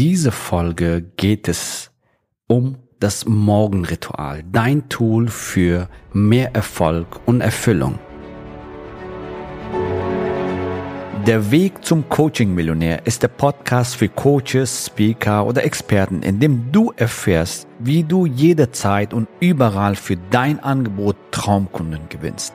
dieser Folge geht es um das Morgenritual, dein Tool für mehr Erfolg und Erfüllung. Der Weg zum Coaching-Millionär ist der Podcast für Coaches, Speaker oder Experten, in dem du erfährst, wie du jederzeit und überall für dein Angebot Traumkunden gewinnst.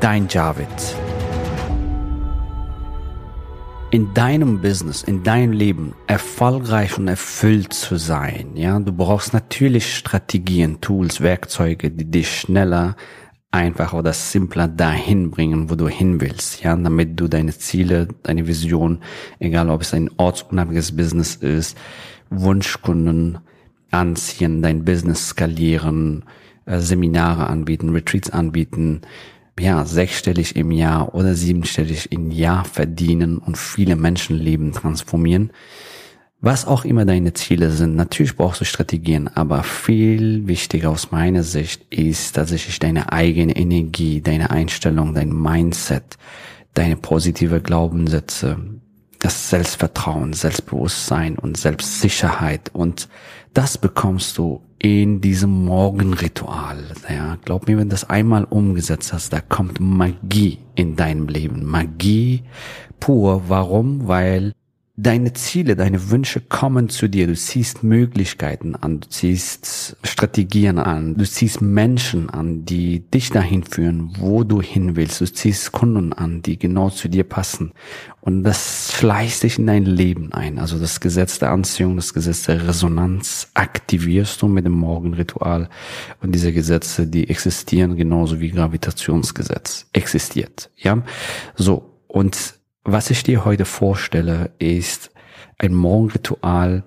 Dein Javid. In deinem Business, in deinem Leben erfolgreich und erfüllt zu sein, ja, du brauchst natürlich Strategien, Tools, Werkzeuge, die dich schneller, einfacher oder simpler dahin bringen, wo du hin willst, ja, damit du deine Ziele, deine Vision, egal ob es ein ortsunabhängiges Business ist, Wunschkunden anziehen, dein Business skalieren, äh, Seminare anbieten, Retreats anbieten, ja, sechsstellig im Jahr oder siebenstellig im Jahr verdienen und viele Menschenleben transformieren. Was auch immer deine Ziele sind, natürlich brauchst du Strategien, aber viel wichtiger aus meiner Sicht ist tatsächlich deine eigene Energie, deine Einstellung, dein Mindset, deine positive Glaubenssätze, das Selbstvertrauen, Selbstbewusstsein und Selbstsicherheit und das bekommst du in diesem Morgenritual. Ja, glaub mir, wenn du das einmal umgesetzt hast, da kommt Magie in deinem Leben. Magie pur. Warum? Weil deine Ziele, deine Wünsche kommen zu dir. Du ziehst Möglichkeiten an, du ziehst Strategien an, du ziehst Menschen an, die dich dahin führen, wo du hin willst. Du ziehst Kunden an, die genau zu dir passen. Und das schleicht sich in dein Leben ein. Also das Gesetz der Anziehung, das Gesetz der Resonanz aktivierst du mit dem Morgenritual. Und diese Gesetze, die existieren genauso wie Gravitationsgesetz existiert. Ja, so. Und was ich dir heute vorstelle, ist ein Morgenritual,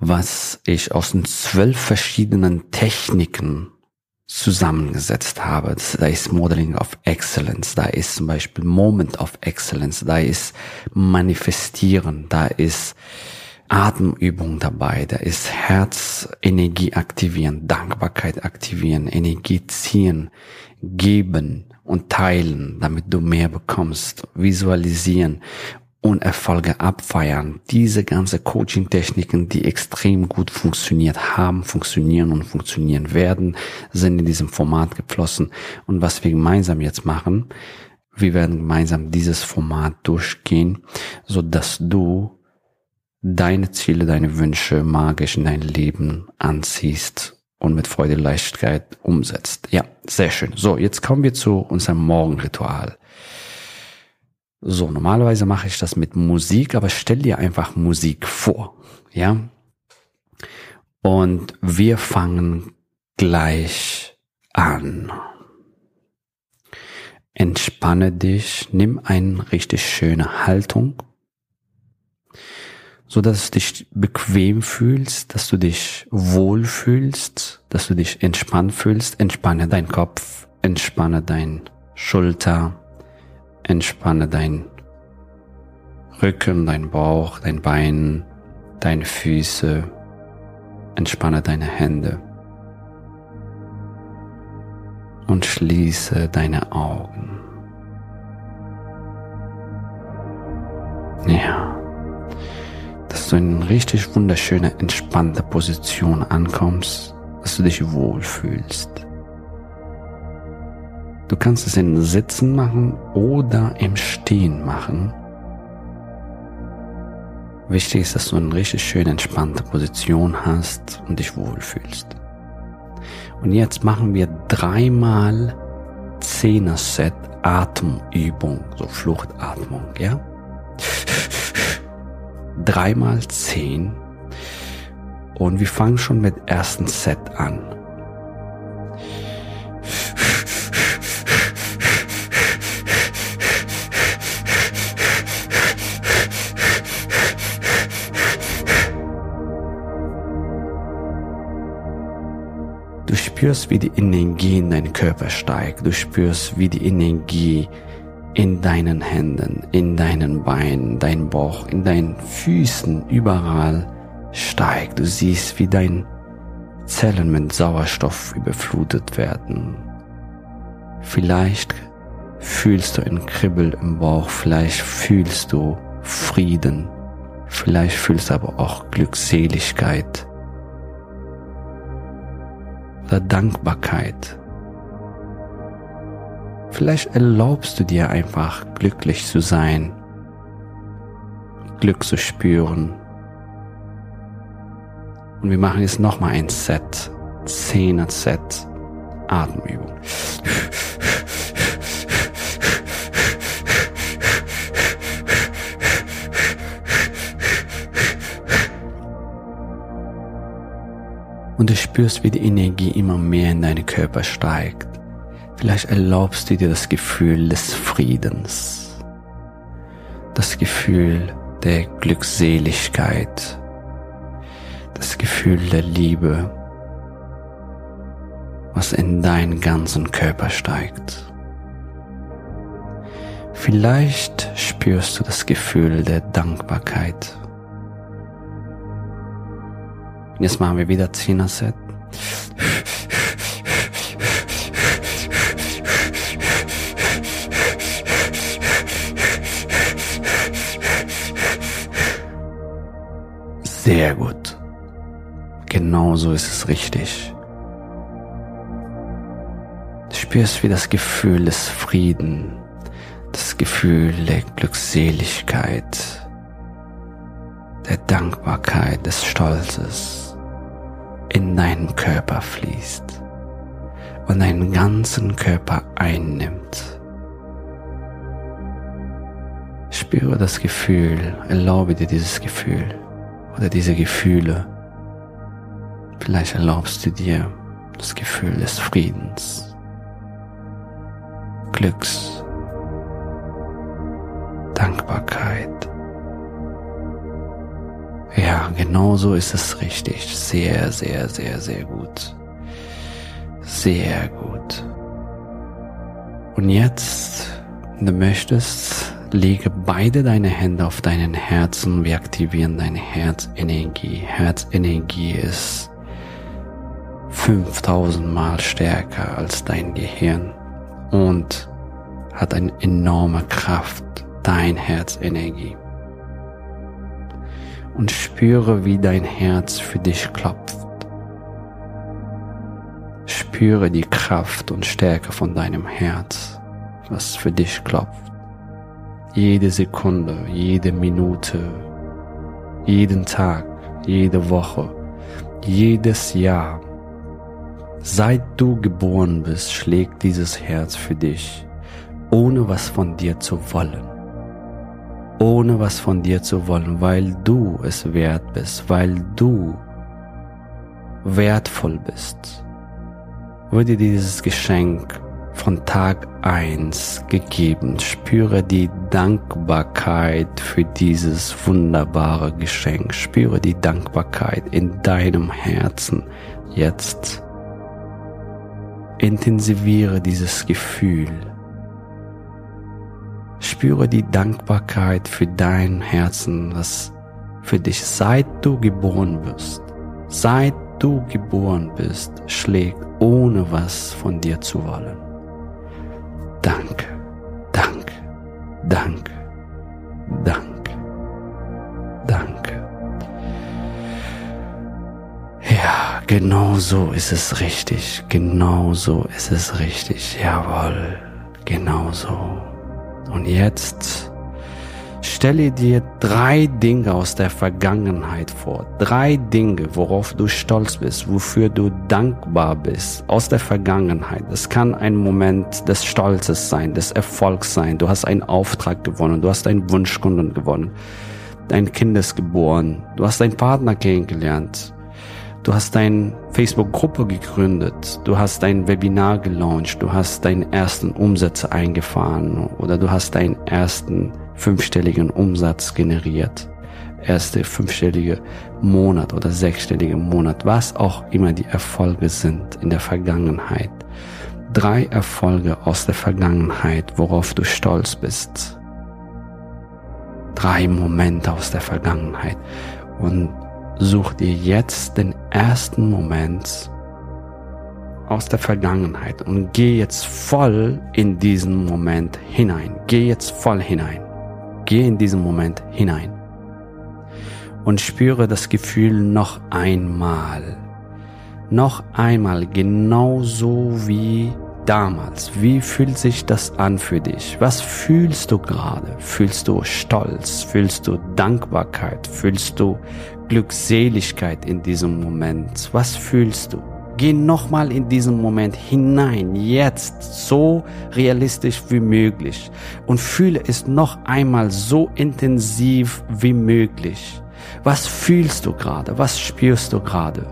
was ich aus den zwölf verschiedenen Techniken zusammengesetzt habe. Da ist Modeling of Excellence, da ist zum Beispiel Moment of Excellence, da ist Manifestieren, da ist Atemübung dabei, da ist Herzenergie aktivieren, Dankbarkeit aktivieren, Energie ziehen, geben, und teilen, damit du mehr bekommst, visualisieren und Erfolge abfeiern. Diese ganze Coaching-Techniken, die extrem gut funktioniert haben, funktionieren und funktionieren werden, sind in diesem Format geflossen. Und was wir gemeinsam jetzt machen, wir werden gemeinsam dieses Format durchgehen, so dass du deine Ziele, deine Wünsche magisch in dein Leben anziehst und mit Freude und Leichtigkeit umsetzt. Ja, sehr schön. So, jetzt kommen wir zu unserem Morgenritual. So, normalerweise mache ich das mit Musik, aber stell dir einfach Musik vor. Ja? Und wir fangen gleich an. Entspanne dich, nimm eine richtig schöne Haltung so dass du dich bequem fühlst, dass du dich wohl fühlst, dass du dich entspannt fühlst. Entspanne deinen Kopf, entspanne dein Schulter, entspanne dein Rücken, dein Bauch, dein Bein, deine Füße, entspanne deine Hände und schließe deine Augen. Ja dass du in eine richtig wunderschöne, entspannte Position ankommst, dass du dich wohlfühlst. Du kannst es im Sitzen machen oder im Stehen machen. Wichtig ist, dass du eine richtig schöne, entspannte Position hast und dich wohlfühlst. Und jetzt machen wir dreimal Zehner-Set Atemübung, so Fluchtatmung, ja? dreimal zehn. Und wir fangen schon mit ersten Set an. Du spürst, wie die Energie in deinen Körper steigt. Du spürst, wie die Energie in deinen Händen, in deinen Beinen, dein Bauch, in deinen Füßen, überall steigt. Du siehst, wie deine Zellen mit Sauerstoff überflutet werden. Vielleicht fühlst du ein Kribbel im Bauch, vielleicht fühlst du Frieden, vielleicht fühlst du aber auch Glückseligkeit oder Dankbarkeit. Vielleicht erlaubst du dir einfach glücklich zu sein, Glück zu spüren. Und wir machen jetzt nochmal ein Set, Zehner Set, Atemübung. und du spürst, wie die Energie immer mehr in deinen Körper steigt. Vielleicht erlaubst du dir das Gefühl des Friedens, das Gefühl der Glückseligkeit, das Gefühl der Liebe, was in deinen ganzen Körper steigt. Vielleicht spürst du das Gefühl der Dankbarkeit jetzt machen wir wieder Zehner-Set. Sehr gut. Genauso ist es richtig. Du spürst wie das Gefühl des Frieden, das Gefühl der Glückseligkeit, der Dankbarkeit, des Stolzes in deinen Körper fließt und deinen ganzen Körper einnimmt. Spüre das Gefühl, erlaube dir dieses Gefühl oder diese Gefühle. Vielleicht erlaubst du dir das Gefühl des Friedens, Glücks, Dankbarkeit. Ja, genau so ist es richtig. Sehr, sehr, sehr, sehr gut. Sehr gut. Und jetzt, wenn du möchtest, lege beide deine Hände auf deinen Herzen. Wir aktivieren deine Herzenergie. Herzenergie ist 5000 Mal stärker als dein Gehirn und hat eine enorme Kraft, dein Herzenergie und spüre, wie dein Herz für dich klopft. Spüre die Kraft und Stärke von deinem Herz, was für dich klopft. Jede Sekunde, jede Minute, jeden Tag, jede Woche, jedes Jahr. Seit du geboren bist, schlägt dieses Herz für dich, ohne was von dir zu wollen ohne was von dir zu wollen, weil du es wert bist, weil du wertvoll bist, wurde dieses Geschenk von Tag eins gegeben. Spüre die Dankbarkeit für dieses wunderbare Geschenk. Spüre die Dankbarkeit in deinem Herzen jetzt. Intensiviere dieses Gefühl Spüre die Dankbarkeit für dein Herzen, was für dich seit du geboren bist, seit du geboren bist, schlägt, ohne was von dir zu wollen. Danke, danke, danke, danke, danke. Ja, genau so ist es richtig, genau so ist es richtig, jawohl, genau so. Und jetzt stelle dir drei Dinge aus der Vergangenheit vor. Drei Dinge, worauf du stolz bist, wofür du dankbar bist aus der Vergangenheit. Es kann ein Moment des Stolzes sein, des Erfolgs sein. Du hast einen Auftrag gewonnen, du hast einen Wunschkunden gewonnen. Dein Kind ist geboren, du hast deinen Partner kennengelernt, Du hast deine Facebook-Gruppe gegründet, du hast dein Webinar gelauncht, du hast deinen ersten Umsatz eingefahren oder du hast deinen ersten fünfstelligen Umsatz generiert. erste fünfstellige Monat oder sechsstellige Monat, was auch immer die Erfolge sind in der Vergangenheit. Drei Erfolge aus der Vergangenheit, worauf du stolz bist. Drei Momente aus der Vergangenheit. Und such dir jetzt den ersten Moment aus der Vergangenheit und geh jetzt voll in diesen Moment hinein. Geh jetzt voll hinein. Geh in diesen Moment hinein. Und spüre das Gefühl noch einmal. Noch einmal genauso wie damals. Wie fühlt sich das an für dich? Was fühlst du gerade? Fühlst du Stolz? Fühlst du Dankbarkeit? Fühlst du Glückseligkeit in diesem Moment? Was fühlst du? Geh nochmal in diesen Moment hinein, jetzt so realistisch wie möglich und fühle es noch einmal so intensiv wie möglich. Was fühlst du gerade? Was spürst du gerade?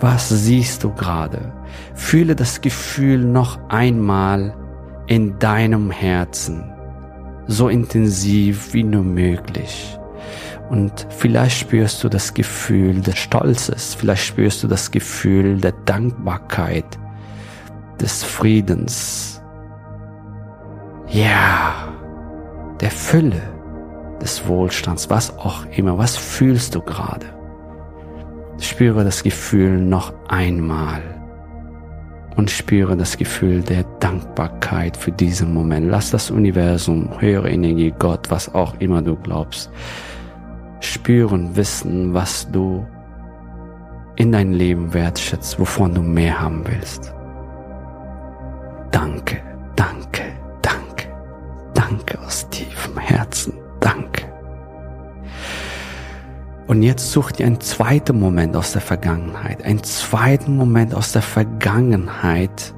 Was siehst du gerade? Fühle das Gefühl noch einmal in deinem Herzen, so intensiv wie nur möglich. Und vielleicht spürst du das Gefühl des Stolzes, vielleicht spürst du das Gefühl der Dankbarkeit, des Friedens. Ja, der Fülle, des Wohlstands, was auch immer. Was fühlst du gerade? Spüre das Gefühl noch einmal und spüre das Gefühl der Dankbarkeit für diesen Moment. Lass das Universum, höhere Energie, Gott, was auch immer du glaubst, spüren, wissen, was du in dein Leben wertschätzt, wovon du mehr haben willst. Danke, danke, danke, danke aus tiefem Herzen, danke. Und jetzt such dir einen zweiten Moment aus der Vergangenheit, einen zweiten Moment aus der Vergangenheit,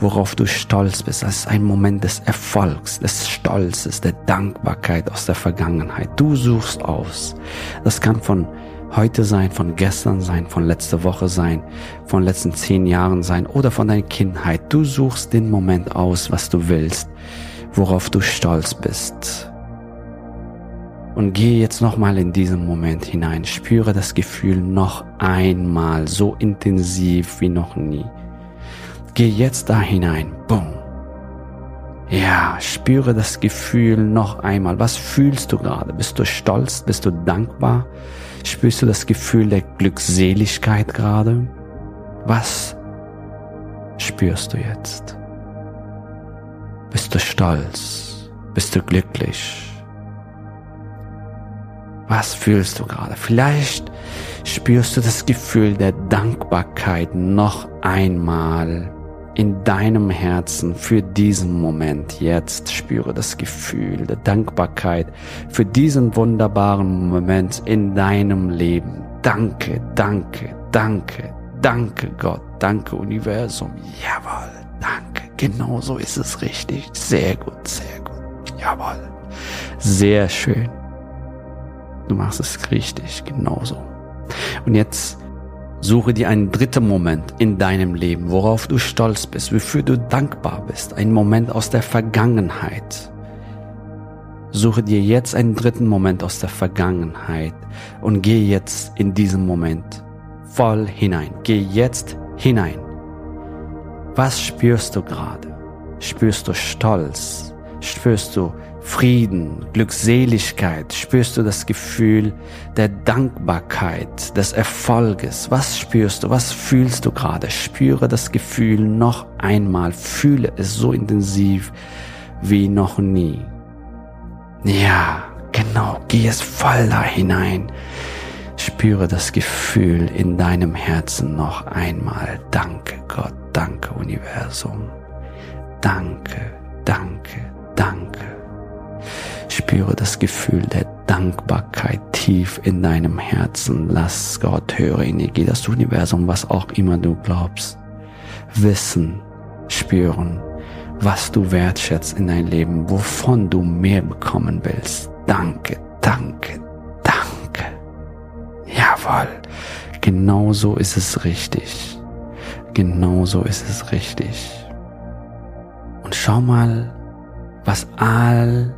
worauf du stolz bist. Das ist ein Moment des Erfolgs, des Stolzes, der Dankbarkeit aus der Vergangenheit. Du suchst aus. Das kann von heute sein, von gestern sein, von letzter Woche sein, von letzten zehn Jahren sein oder von deiner Kindheit. Du suchst den Moment aus, was du willst, worauf du stolz bist. Und gehe jetzt nochmal in diesen Moment hinein. Spüre das Gefühl noch einmal so intensiv wie noch nie. Geh jetzt da hinein. Boom. Ja, spüre das Gefühl noch einmal. Was fühlst du gerade? Bist du stolz? Bist du dankbar? Spürst du das Gefühl der Glückseligkeit gerade? Was spürst du jetzt? Bist du stolz? Bist du glücklich? Was fühlst du gerade? Vielleicht spürst du das Gefühl der Dankbarkeit noch einmal in deinem Herzen für diesen Moment. Jetzt spüre das Gefühl der Dankbarkeit für diesen wunderbaren Moment in deinem Leben. Danke, danke, danke, danke Gott, danke Universum. Jawohl, danke. Genau so ist es richtig. Sehr gut, sehr gut. Jawohl. Sehr schön. Du machst es richtig, genauso. Und jetzt Suche dir einen dritten Moment in deinem Leben, worauf du stolz bist, wofür du dankbar bist, ein Moment aus der Vergangenheit. Suche dir jetzt einen dritten Moment aus der Vergangenheit und geh jetzt in diesen Moment voll hinein. Geh jetzt hinein. Was spürst du gerade? Spürst du Stolz? Spürst du Frieden, Glückseligkeit? Spürst du das Gefühl der Dankbarkeit, des Erfolges? Was spürst du? Was fühlst du gerade? Spüre das Gefühl noch einmal. Fühle es so intensiv wie noch nie. Ja, genau. Geh es voll da hinein. Spüre das Gefühl in deinem Herzen noch einmal. Danke Gott, danke Universum. Danke, danke, danke. Spüre das Gefühl der Dankbarkeit tief in deinem Herzen. Lass Gott, höre Energie, das Universum, was auch immer du glaubst, wissen, spüren, was du wertschätzt in dein Leben, wovon du mehr bekommen willst. Danke, danke, danke. Jawohl, genau so ist es richtig. Genau so ist es richtig. Und schau mal, was all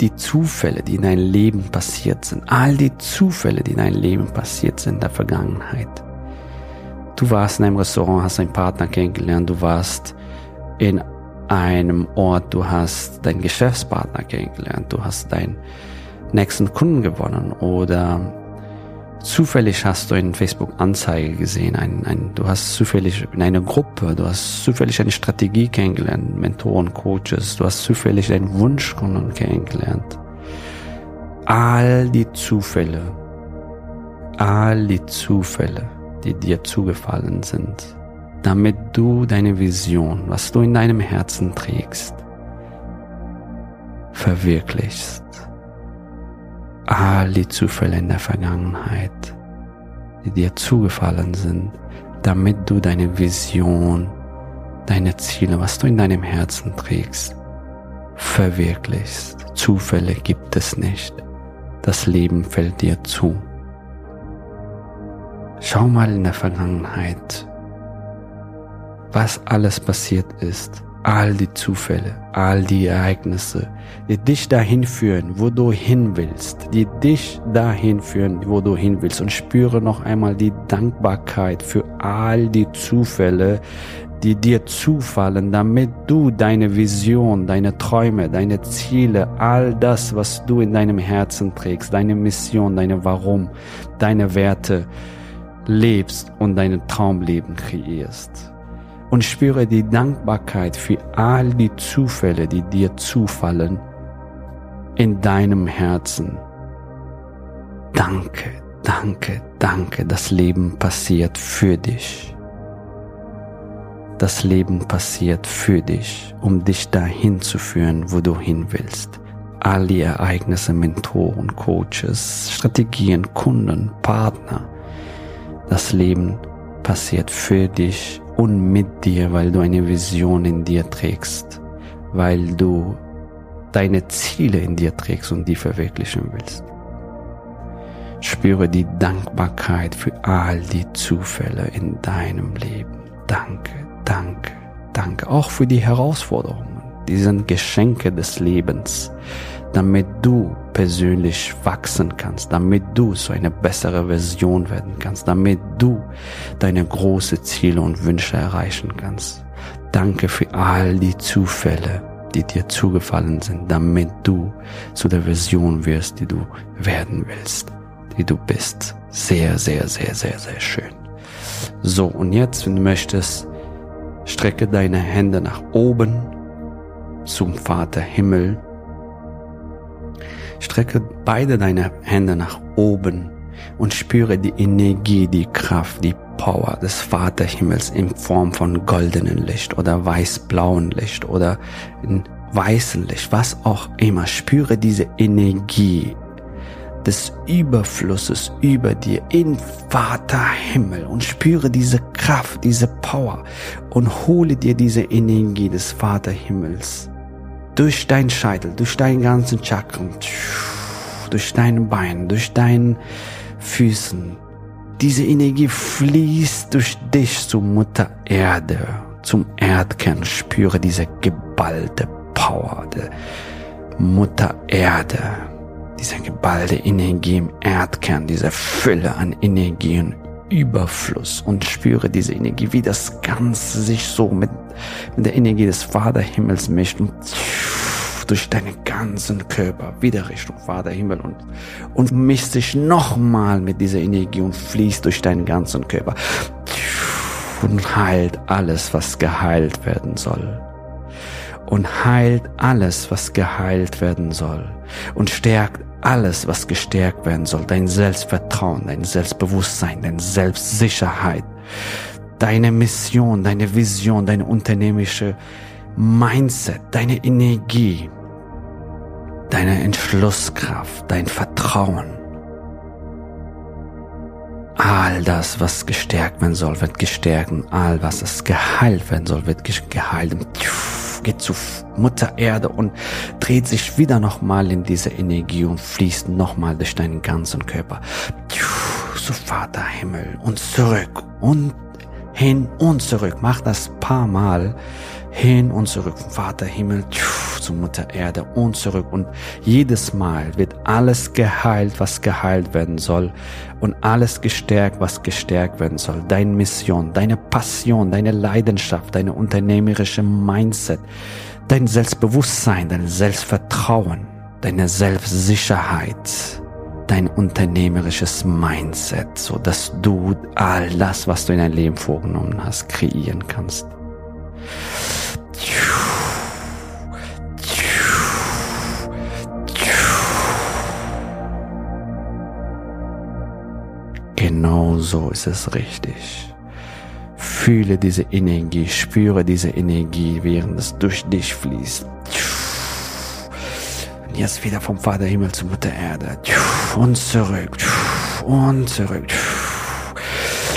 die Zufälle, die in deinem Leben passiert sind, all die Zufälle, die in deinem Leben passiert sind in der Vergangenheit. Du warst in einem Restaurant, hast einen Partner kennengelernt, du warst in einem Ort, du hast deinen Geschäftspartner kennengelernt, du hast deinen nächsten Kunden gewonnen oder zufällig hast du in Facebook Anzeige gesehen, ein, ein, du hast zufällig in einer Gruppe, du hast zufällig eine Strategie kennengelernt, Mentoren, Coaches, du hast zufällig deinen Wunschkunden kennengelernt. All die Zufälle, all die Zufälle, die dir zugefallen sind, damit du deine Vision, was du in deinem Herzen trägst, verwirklichst all die Zufälle in der Vergangenheit, die dir zugefallen sind, damit du deine Vision, deine Ziele, was du in deinem Herzen trägst, verwirklichst. Zufälle gibt es nicht. Das Leben fällt dir zu. Schau mal in der Vergangenheit, was alles passiert ist all die Zufälle, all die Ereignisse, die dich dahin führen, wo du hin willst, die dich dahin führen, wo du hin willst. Und spüre noch einmal die Dankbarkeit für all die Zufälle, die dir zufallen, damit du deine Vision, deine Träume, deine Ziele, all das, was du in deinem Herzen trägst, deine Mission, deine Warum, deine Werte lebst und dein Traumleben kreierst und spüre die Dankbarkeit für all die Zufälle, die dir zufallen in deinem Herzen. Danke, danke, danke, das Leben passiert für dich. Das Leben passiert für dich, um dich dahin zu führen, wo du hin willst. All die Ereignisse, Mentoren, Coaches, Strategien, Kunden, Partner. Das Leben passiert für dich und mit dir, weil du eine Vision in dir trägst, weil du deine Ziele in dir trägst und die verwirklichen willst. Spüre die Dankbarkeit für all die Zufälle in deinem Leben. Danke, danke, danke. Auch für die Herausforderungen. Die sind Geschenke des Lebens damit du persönlich wachsen kannst, damit du so eine bessere Version werden kannst, damit du deine große Ziele und Wünsche erreichen kannst. Danke für all die Zufälle, die dir zugefallen sind, damit du zu der Version wirst, die du werden willst, die du bist. Sehr, sehr, sehr, sehr, sehr schön. So, und jetzt, wenn du möchtest, strecke deine Hände nach oben zum Vater Himmel Strecke beide deine Hände nach oben und spüre die Energie, die Kraft, die Power des Vaterhimmels in Form von goldenen Licht oder weiß-blauen Licht oder in weißen Licht, was auch immer. Spüre diese Energie des Überflusses über dir in Vaterhimmel und spüre diese Kraft, diese Power und hole dir diese Energie des Vaterhimmels durch deinen Scheitel, durch deinen ganzen Chakren, durch deine Beine, durch deinen Füßen. Diese Energie fließt durch dich zur Mutter Erde, zum Erdkern. Spüre diese geballte Power der Mutter Erde, diese geballte Energie im Erdkern, diese Fülle an Energien Überfluss und spüre diese Energie, wie das Ganze sich so mit, mit der Energie des Vaterhimmels mischt und durch deinen ganzen Körper wieder Richtung Vaterhimmel und, und mischt sich nochmal mit dieser Energie und fließt durch deinen ganzen Körper und heilt alles, was geheilt werden soll. Und heilt alles, was geheilt werden soll. Und stärkt alles, was gestärkt werden soll, dein Selbstvertrauen, dein Selbstbewusstsein, deine Selbstsicherheit, deine Mission, deine Vision, deine unternehmerische Mindset, deine Energie, deine Entschlusskraft, dein Vertrauen. All das, was gestärkt werden soll, wird gestärkt und all was es geheilt werden soll, wird geheilt geht zu Mutter Erde und dreht sich wieder nochmal in diese Energie und fließt nochmal durch deinen ganzen Körper. Zu Vater Himmel und zurück und hin und zurück. Mach das paar Mal hin und zurück, Vater Himmel, zu Mutter Erde und zurück. Und jedes Mal wird alles geheilt, was geheilt werden soll und alles gestärkt, was gestärkt werden soll. Deine Mission, deine Passion, deine Leidenschaft, deine unternehmerische Mindset, dein Selbstbewusstsein, dein Selbstvertrauen, deine Selbstsicherheit, dein unternehmerisches Mindset, so dass du all das, was du in dein Leben vorgenommen hast, kreieren kannst. Genau so ist es richtig. Fühle diese Energie, spüre diese Energie, während es durch dich fließt. Und jetzt wieder vom Vater Himmel zu Mutter Erde. Und zurück. Und zurück.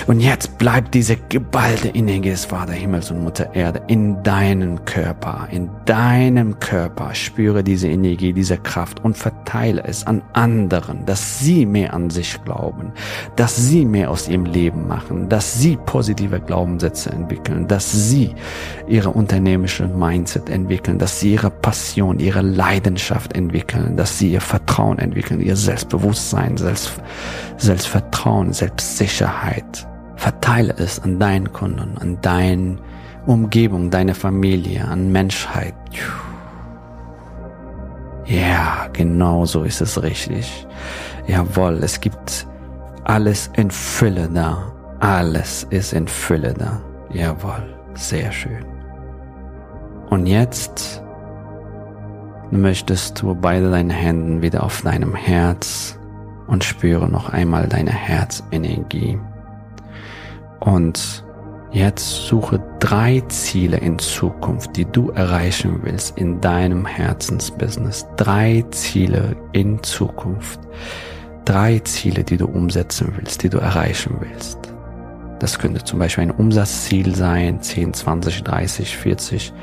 Und jetzt bleibt diese geballte Energie des Vater Himmels und Mutter Erde in deinem Körper, in deinem Körper. Spüre diese Energie, diese Kraft und verteile es an anderen, dass sie mehr an sich glauben, dass sie mehr aus ihrem Leben machen, dass sie positive Glaubenssätze entwickeln, dass sie ihre unternehmerische Mindset entwickeln, dass sie ihre Passion, ihre Leidenschaft entwickeln, dass sie ihr Vertrauen entwickeln, ihr Selbstbewusstsein, Selbst, Selbstvertrauen, Selbstsicherheit. Verteile es an deinen Kunden, an deine Umgebung, deine Familie, an Menschheit. Ja, genau so ist es richtig. Jawohl, es gibt alles in Fülle da. Alles ist in Fülle da. Jawohl, sehr schön. Und jetzt möchtest du beide deine Hände wieder auf deinem Herz und spüre noch einmal deine Herzenergie. Und jetzt suche drei Ziele in Zukunft, die du erreichen willst in deinem Herzensbusiness. Drei Ziele in Zukunft. Drei Ziele, die du umsetzen willst, die du erreichen willst. Das könnte zum Beispiel ein Umsatzziel sein, 10, 20, 30, 40,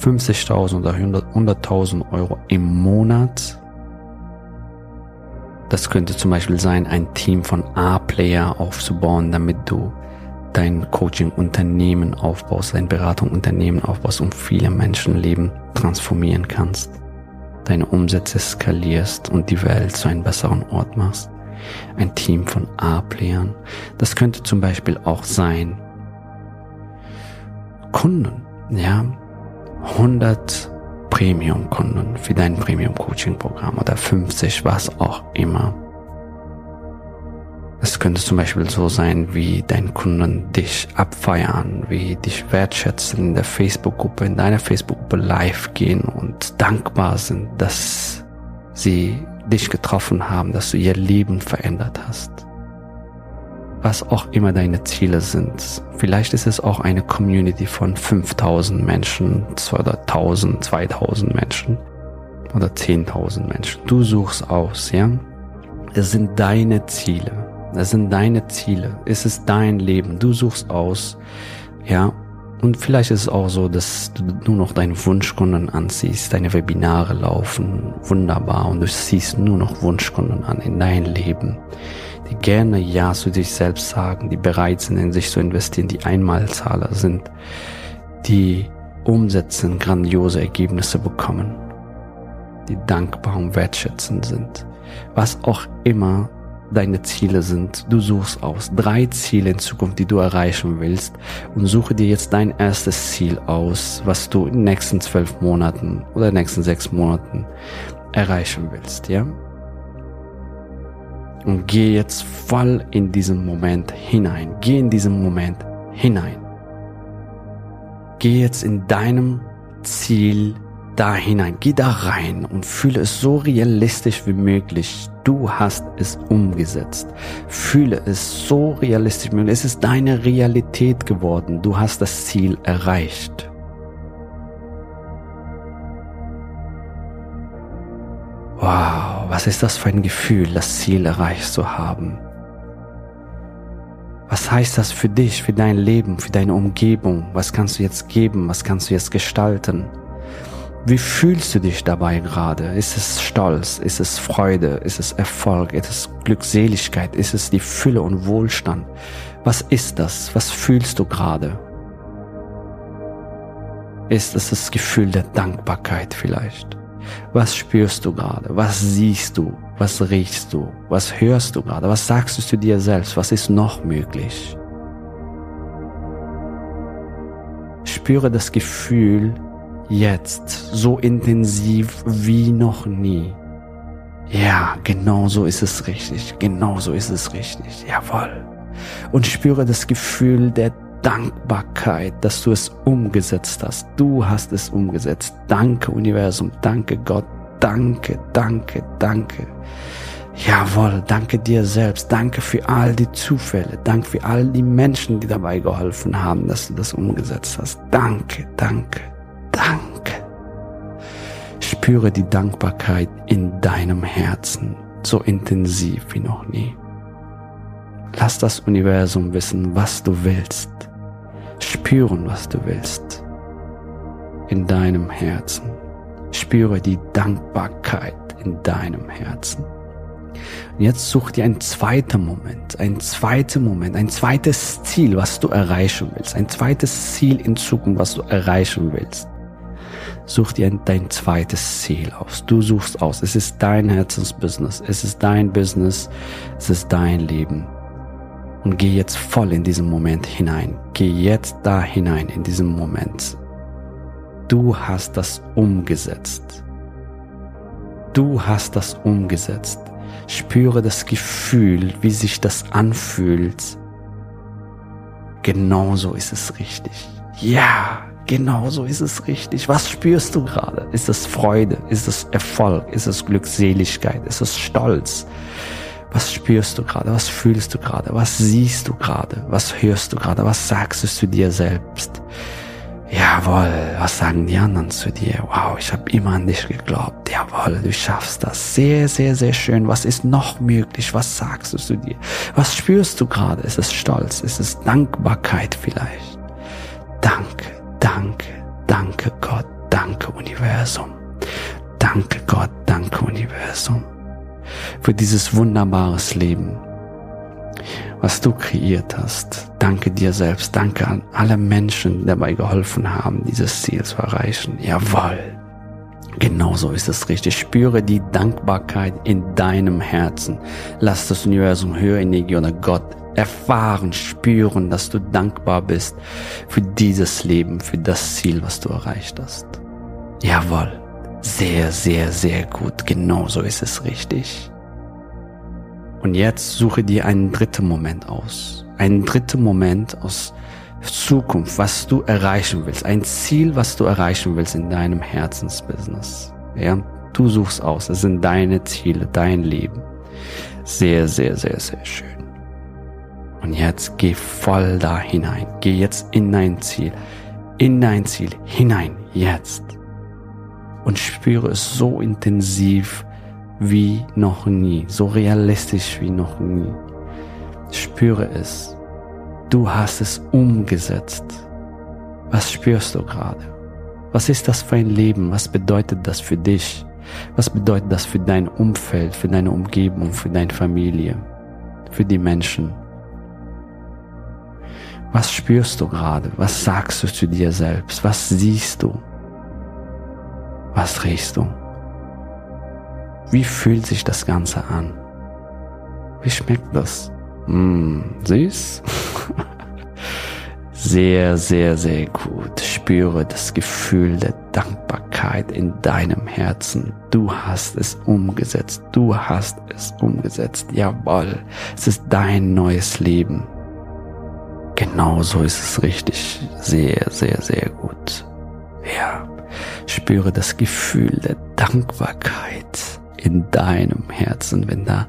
50.000 oder 100.000 Euro im Monat. Das könnte zum Beispiel sein, ein Team von A-Player aufzubauen, damit du dein Coaching-Unternehmen aufbaust, dein Beratung-Unternehmen aufbaust und viele Menschenleben transformieren kannst, deine Umsätze skalierst und die Welt zu einem besseren Ort machst. Ein Team von A-Playern. Das könnte zum Beispiel auch sein Kunden, ja, 100 Premium-Kunden für dein Premium-Coaching-Programm oder 50, was auch immer. Es könnte zum Beispiel so sein, wie deine Kunden dich abfeiern, wie dich wertschätzen in der Facebook-Gruppe, in deiner Facebook-Gruppe live gehen und dankbar sind, dass sie dich getroffen haben, dass du ihr Leben verändert hast. Was auch immer deine Ziele sind. Vielleicht ist es auch eine Community von 5000 Menschen, oder 1000, 2000 Menschen oder 10.000 Menschen. Du suchst aus, ja? Es sind deine Ziele. Das sind deine Ziele. Es ist dein Leben. Du suchst aus. Ja. Und vielleicht ist es auch so, dass du nur noch deine Wunschkunden anziehst. Deine Webinare laufen wunderbar und du siehst nur noch Wunschkunden an in dein Leben, die gerne Ja zu sich selbst sagen, die bereit sind, in sich zu investieren, die Einmalzahler sind, die umsetzen, grandiose Ergebnisse bekommen, die dankbar und wertschätzend sind. Was auch immer deine Ziele sind. Du suchst aus drei Ziele in Zukunft, die du erreichen willst und suche dir jetzt dein erstes Ziel aus, was du in den nächsten zwölf Monaten oder nächsten sechs Monaten erreichen willst, ja? Und geh jetzt voll in diesen Moment hinein. Geh in diesen Moment hinein. Geh jetzt in deinem Ziel da hinein, geh da rein und fühle es so realistisch wie möglich. Du hast es umgesetzt. Fühle es so realistisch wie möglich. Es ist deine Realität geworden. Du hast das Ziel erreicht. Wow, was ist das für ein Gefühl, das Ziel erreicht zu haben? Was heißt das für dich, für dein Leben, für deine Umgebung? Was kannst du jetzt geben? Was kannst du jetzt gestalten? Wie fühlst du dich dabei gerade? Ist es Stolz? Ist es Freude? Ist es Erfolg? Ist es Glückseligkeit? Ist es die Fülle und Wohlstand? Was ist das? Was fühlst du gerade? Ist es das Gefühl der Dankbarkeit vielleicht? Was spürst du gerade? Was siehst du? Was riechst du? Was hörst du gerade? Was sagst du zu dir selbst? Was ist noch möglich? Spüre das Gefühl jetzt so intensiv wie noch nie. Ja, genau so ist es richtig. Genau so ist es richtig. Jawohl. Und spüre das Gefühl der Dankbarkeit, dass du es umgesetzt hast. Du hast es umgesetzt. Danke Universum, danke Gott, danke, danke, danke. Jawohl, danke dir selbst, danke für all die Zufälle, danke für all die Menschen, die dabei geholfen haben, dass du das umgesetzt hast. Danke, danke. Spüre die Dankbarkeit in deinem Herzen so intensiv wie noch nie. Lass das Universum wissen, was du willst spüren, was du willst. In deinem Herzen. Spüre die Dankbarkeit in deinem Herzen. Und jetzt such dir ein zweiter Moment, ein zweiter Moment, ein zweites Ziel, was du erreichen willst, ein zweites Ziel in Zukunft, was du erreichen willst. Such dir dein zweites Ziel aus. Du suchst aus. Es ist dein Herzensbusiness. Es ist dein Business. Es ist dein Leben. Und geh jetzt voll in diesen Moment hinein. Geh jetzt da hinein in diesen Moment. Du hast das umgesetzt. Du hast das umgesetzt. Spüre das Gefühl, wie sich das anfühlt. Genauso ist es richtig. Ja, genauso ist es richtig. Was spürst du gerade? Ist es Freude? Ist es Erfolg? Ist es Glückseligkeit? Ist es Stolz? Was spürst du gerade? Was fühlst du gerade? Was siehst du gerade? Was hörst du gerade? Was sagst du zu dir selbst? Jawohl, was sagen die anderen zu dir? Wow, ich habe immer an dich geglaubt. Jawohl, du schaffst das. Sehr, sehr, sehr schön. Was ist noch möglich? Was sagst du zu dir? Was spürst du gerade? Ist es Stolz? Ist es Dankbarkeit vielleicht? Danke, danke, danke Gott, danke Universum. Danke Gott, danke Universum für dieses wunderbares Leben, was du kreiert hast. Danke dir selbst. Danke an alle Menschen, die dabei geholfen haben, dieses Ziel zu erreichen. Jawohl. Genauso ist es richtig. Spüre die Dankbarkeit in deinem Herzen. Lass das Universum, höhere Energie oder Gott erfahren, spüren, dass du dankbar bist für dieses Leben, für das Ziel, was du erreicht hast. Jawohl. Sehr, sehr, sehr gut. Genauso ist es richtig. Und jetzt suche dir einen dritten Moment aus. Einen dritten Moment aus Zukunft, was du erreichen willst. Ein Ziel, was du erreichen willst in deinem Herzensbusiness. Ja, du suchst aus. Es sind deine Ziele, dein Leben. Sehr, sehr, sehr, sehr schön. Und jetzt geh voll da hinein. Geh jetzt in dein Ziel. In dein Ziel hinein. Jetzt und spüre es so intensiv wie noch nie, so realistisch wie noch nie. Spüre es. Du hast es umgesetzt. Was spürst du gerade? Was ist das für ein Leben? Was bedeutet das für dich? Was bedeutet das für dein Umfeld, für deine Umgebung, für deine Familie, für die Menschen? Was spürst du gerade? Was sagst du zu dir selbst? Was siehst du? Was riechst du? Wie fühlt sich das Ganze an? Wie schmeckt das? Mmh, süß? sehr, sehr, sehr gut. Spüre das Gefühl der Dankbarkeit in deinem Herzen. Du hast es umgesetzt. Du hast es umgesetzt. Jawohl. Es ist dein neues Leben. Genau so ist es richtig. Sehr, sehr, sehr gut. Ja. Spüre das Gefühl der Dankbarkeit in deinem Herzen, wenn da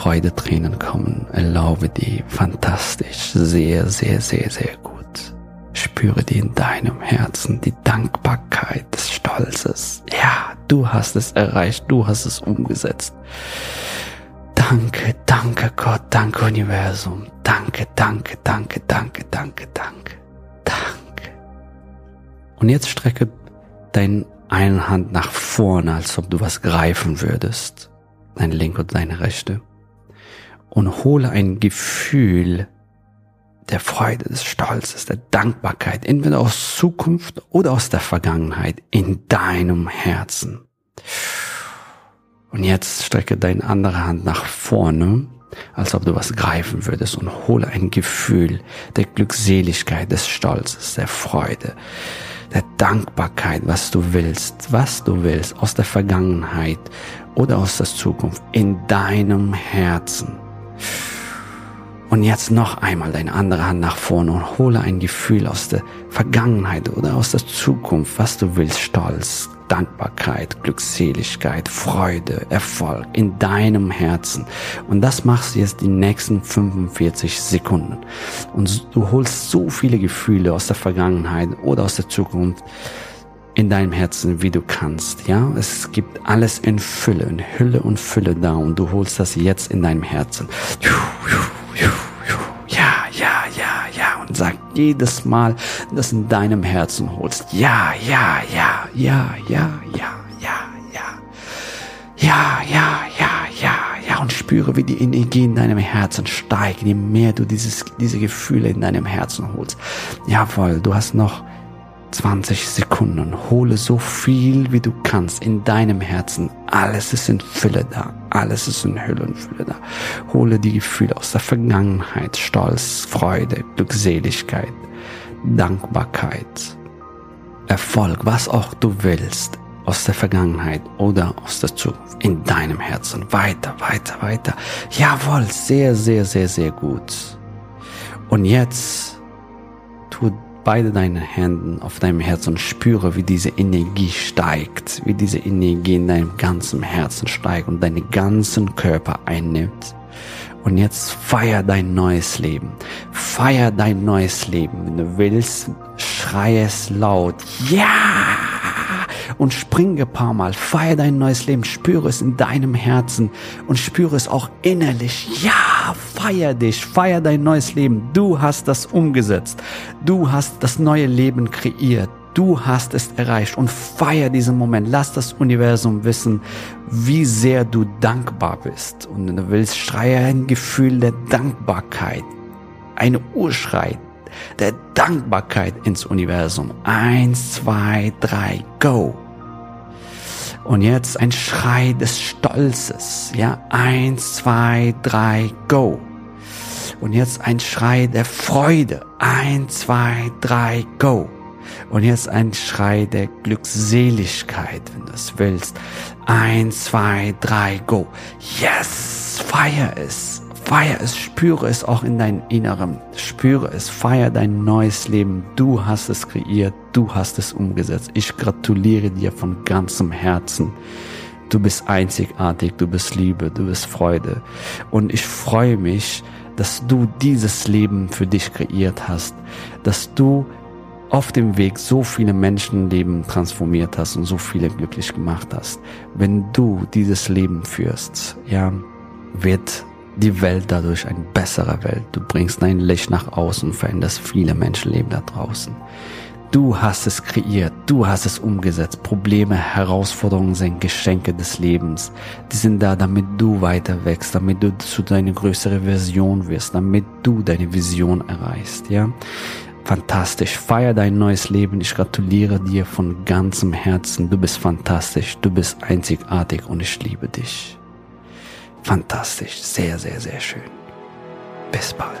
Freudetränen kommen. Erlaube die fantastisch, sehr, sehr, sehr, sehr gut. Spüre die in deinem Herzen, die Dankbarkeit des Stolzes. Ja, du hast es erreicht, du hast es umgesetzt. Danke, danke Gott, danke Universum. Danke, danke, danke, danke, danke, danke, danke. Und jetzt strecke deine eine Hand nach vorne, als ob du was greifen würdest, deine linke und deine rechte, und hole ein Gefühl der Freude, des Stolzes, der Dankbarkeit, entweder aus Zukunft oder aus der Vergangenheit in deinem Herzen. Und jetzt strecke deine andere Hand nach vorne, als ob du was greifen würdest und hole ein Gefühl der Glückseligkeit, des Stolzes, der Freude, der Dankbarkeit, was du willst, was du willst aus der Vergangenheit oder aus der Zukunft in deinem Herzen. Und jetzt noch einmal deine andere Hand nach vorne und hole ein Gefühl aus der Vergangenheit oder aus der Zukunft, was du willst, Stolz, Dankbarkeit, Glückseligkeit, Freude, Erfolg in deinem Herzen. Und das machst du jetzt die nächsten 45 Sekunden. Und du holst so viele Gefühle aus der Vergangenheit oder aus der Zukunft in deinem Herzen, wie du kannst. Ja, es gibt alles in Fülle, in Hülle und Fülle da und du holst das jetzt in deinem Herzen. Ja, ja, ja, ja. Und sag jedes Mal, das in deinem Herzen holst. Ja, ja, ja, ja, ja, ja, ja, ja. Ja, ja, ja, ja, ja. Und spüre, wie die Energie in deinem Herzen steigt, je mehr du dieses, diese Gefühle in deinem Herzen holst. Jawohl, du hast noch 20 Sekunden. Hole so viel wie du kannst in deinem Herzen. Alles ist in Fülle da. Alles ist in Hülle und Fülle da. Hole die Gefühle aus der Vergangenheit. Stolz, Freude, Glückseligkeit, Dankbarkeit, Erfolg, was auch du willst aus der Vergangenheit oder aus der Zukunft in deinem Herzen. Weiter, weiter, weiter. Jawohl, sehr, sehr, sehr, sehr gut. Und jetzt tu beide deine Hände auf deinem Herzen und spüre, wie diese Energie steigt, wie diese Energie in deinem ganzen Herzen steigt und deinen ganzen Körper einnimmt. Und jetzt feier dein neues Leben. Feier dein neues Leben. Wenn du willst, schrei es laut. Ja! und springe ein paar Mal, feier dein neues Leben, spüre es in deinem Herzen und spüre es auch innerlich. Ja, feier dich, feier dein neues Leben. Du hast das umgesetzt. Du hast das neue Leben kreiert. Du hast es erreicht und feier diesen Moment. Lass das Universum wissen, wie sehr du dankbar bist. Und wenn du willst, schreie ein Gefühl der Dankbarkeit. Eine Urschrei der Dankbarkeit ins Universum. Eins, zwei, drei, go. Und jetzt ein Schrei des Stolzes. Ja, eins, zwei, drei, go. Und jetzt ein Schrei der Freude. Eins, zwei, drei, go. Und jetzt ein Schrei der Glückseligkeit, wenn du es willst. Eins, zwei, drei, go. Yes, feier es. Feier es, spüre es auch in deinem Inneren. Spüre es, feier dein neues Leben. Du hast es kreiert, du hast es umgesetzt. Ich gratuliere dir von ganzem Herzen. Du bist einzigartig, du bist Liebe, du bist Freude. Und ich freue mich, dass du dieses Leben für dich kreiert hast, dass du auf dem Weg so viele Menschenleben transformiert hast und so viele glücklich gemacht hast. Wenn du dieses Leben führst, ja, wird die Welt dadurch eine bessere Welt. Du bringst dein Licht nach außen und veränderst viele Menschenleben da draußen. Du hast es kreiert, du hast es umgesetzt. Probleme, Herausforderungen sind Geschenke des Lebens. Die sind da, damit du weiter wächst, damit du zu deiner größeren Version wirst, damit du deine Vision erreichst, ja? Fantastisch. Feier dein neues Leben. Ich gratuliere dir von ganzem Herzen. Du bist fantastisch. Du bist einzigartig und ich liebe dich. Fantastisch, sehr, sehr, sehr schön. Bis bald.